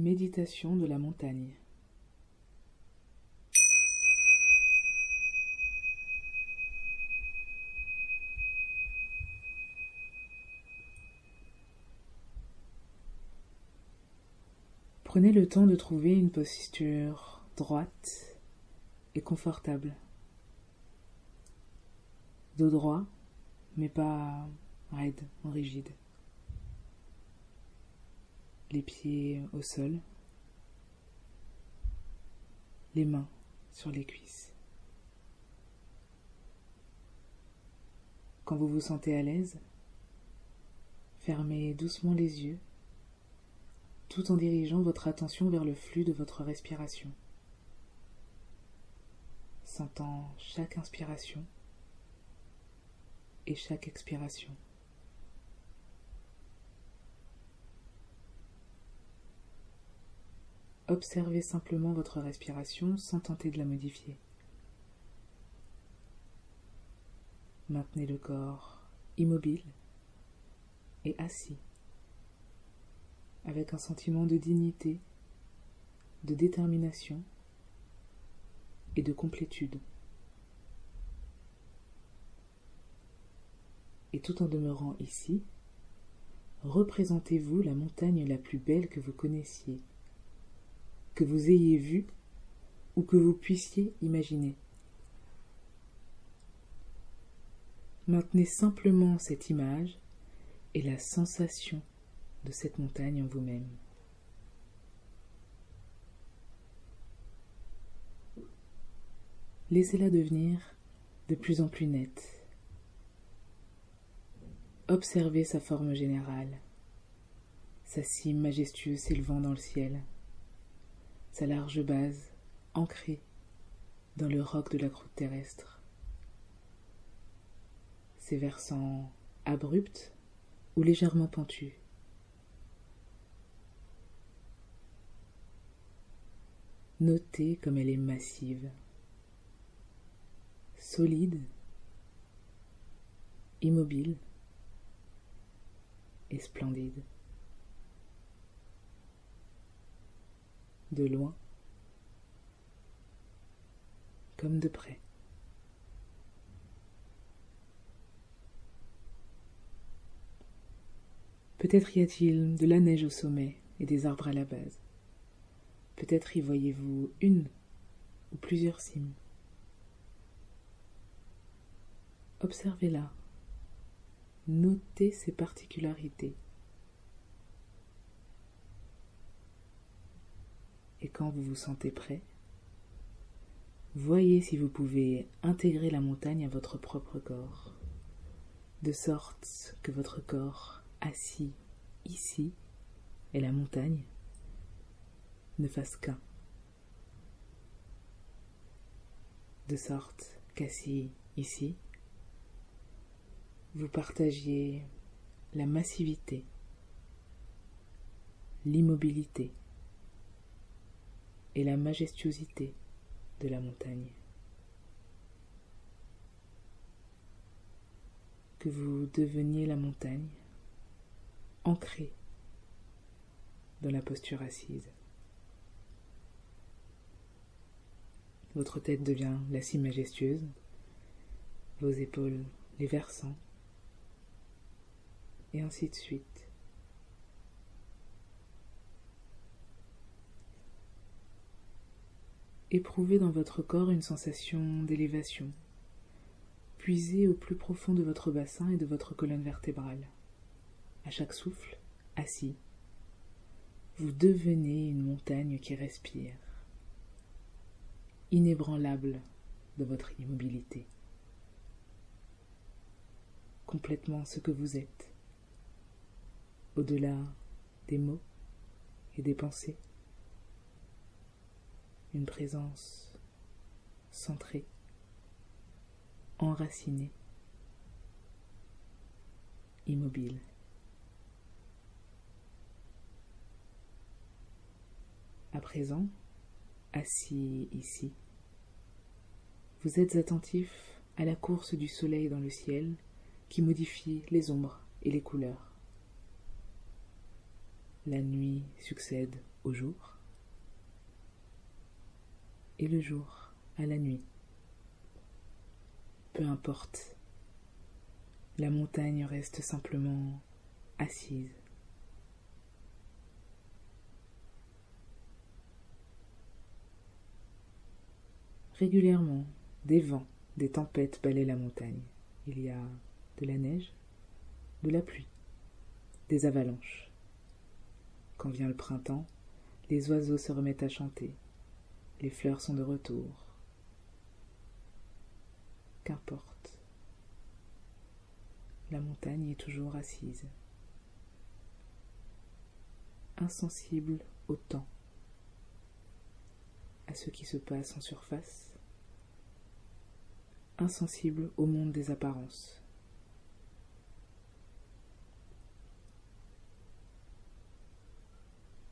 Méditation de la montagne. Prenez le temps de trouver une posture droite et confortable. Dos droit, mais pas raide, rigide. Les pieds au sol, les mains sur les cuisses. Quand vous vous sentez à l'aise, fermez doucement les yeux tout en dirigeant votre attention vers le flux de votre respiration, sentant chaque inspiration et chaque expiration. Observez simplement votre respiration sans tenter de la modifier. Maintenez le corps immobile et assis avec un sentiment de dignité, de détermination et de complétude. Et tout en demeurant ici, représentez-vous la montagne la plus belle que vous connaissiez, que vous ayez vue ou que vous puissiez imaginer. Maintenez simplement cette image et la sensation de cette montagne en vous-même. Laissez-la devenir de plus en plus nette. Observez sa forme générale, sa cime majestueuse s'élevant dans le ciel, sa large base ancrée dans le roc de la croûte terrestre, ses versants abrupts ou légèrement pentus, Notez comme elle est massive, solide, immobile et splendide. De loin comme de près. Peut-être y a-t-il de la neige au sommet et des arbres à la base. Peut-être y voyez-vous une ou plusieurs cimes. Observez-la. Notez ses particularités. Quand vous vous sentez prêt, voyez si vous pouvez intégrer la montagne à votre propre corps, de sorte que votre corps assis ici est la montagne ne fasse qu'un. De sorte qu'assis ici, vous partagiez la massivité, l'immobilité et la majestuosité de la montagne. Que vous deveniez la montagne, ancrée dans la posture assise. Votre tête devient la cime majestueuse, vos épaules les versants, et ainsi de suite. Éprouvez dans votre corps une sensation d'élévation. Puisez au plus profond de votre bassin et de votre colonne vertébrale. À chaque souffle, assis, vous devenez une montagne qui respire inébranlable de votre immobilité, complètement ce que vous êtes, au-delà des mots et des pensées, une présence centrée, enracinée, immobile. À présent, assis ici. Vous êtes attentif à la course du soleil dans le ciel qui modifie les ombres et les couleurs. La nuit succède au jour et le jour à la nuit. Peu importe, la montagne reste simplement assise. Régulièrement, des vents, des tempêtes balaient la montagne. Il y a de la neige, de la pluie, des avalanches. Quand vient le printemps, les oiseaux se remettent à chanter. Les fleurs sont de retour. Qu'importe. La montagne est toujours assise, insensible au temps, à ce qui se passe en surface insensible au monde des apparences.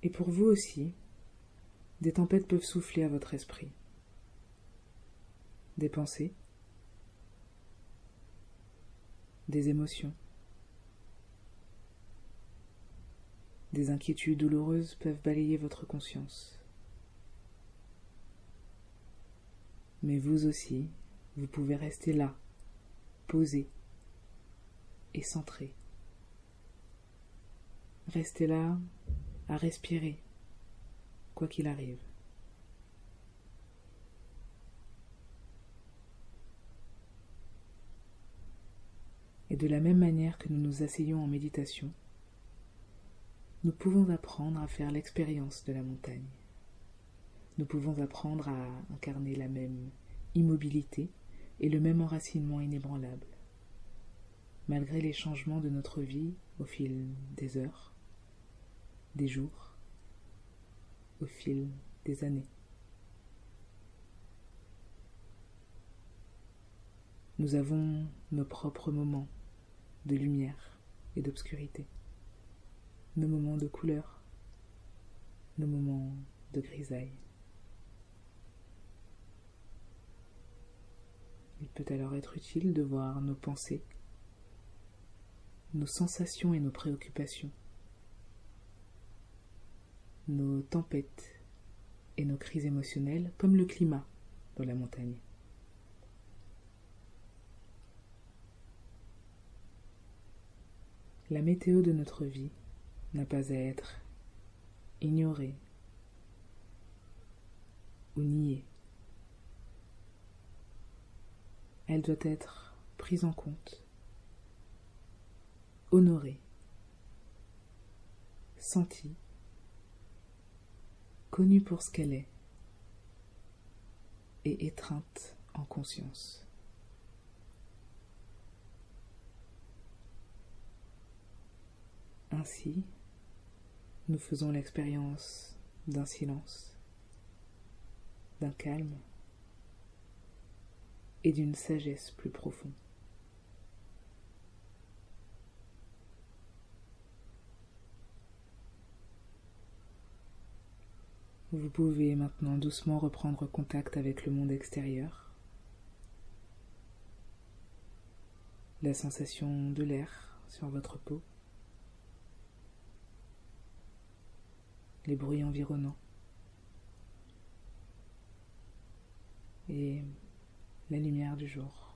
Et pour vous aussi, des tempêtes peuvent souffler à votre esprit. Des pensées, des émotions, des inquiétudes douloureuses peuvent balayer votre conscience. Mais vous aussi, vous pouvez rester là, posé et centré. Restez là à respirer, quoi qu'il arrive. Et de la même manière que nous nous asseyons en méditation, nous pouvons apprendre à faire l'expérience de la montagne. Nous pouvons apprendre à incarner la même immobilité et le même enracinement inébranlable. Malgré les changements de notre vie au fil des heures, des jours, au fil des années. Nous avons nos propres moments de lumière et d'obscurité, nos moments de couleur, nos moments de grisaille. Il peut alors être utile de voir nos pensées, nos sensations et nos préoccupations, nos tempêtes et nos crises émotionnelles comme le climat dans la montagne. La météo de notre vie n'a pas à être ignorée ou niée. Elle doit être prise en compte, honorée, sentie, connue pour ce qu'elle est et étreinte en conscience. Ainsi, nous faisons l'expérience d'un silence, d'un calme et d'une sagesse plus profonde. Vous pouvez maintenant doucement reprendre contact avec le monde extérieur. La sensation de l'air sur votre peau. Les bruits environnants. Et la lumière du jour.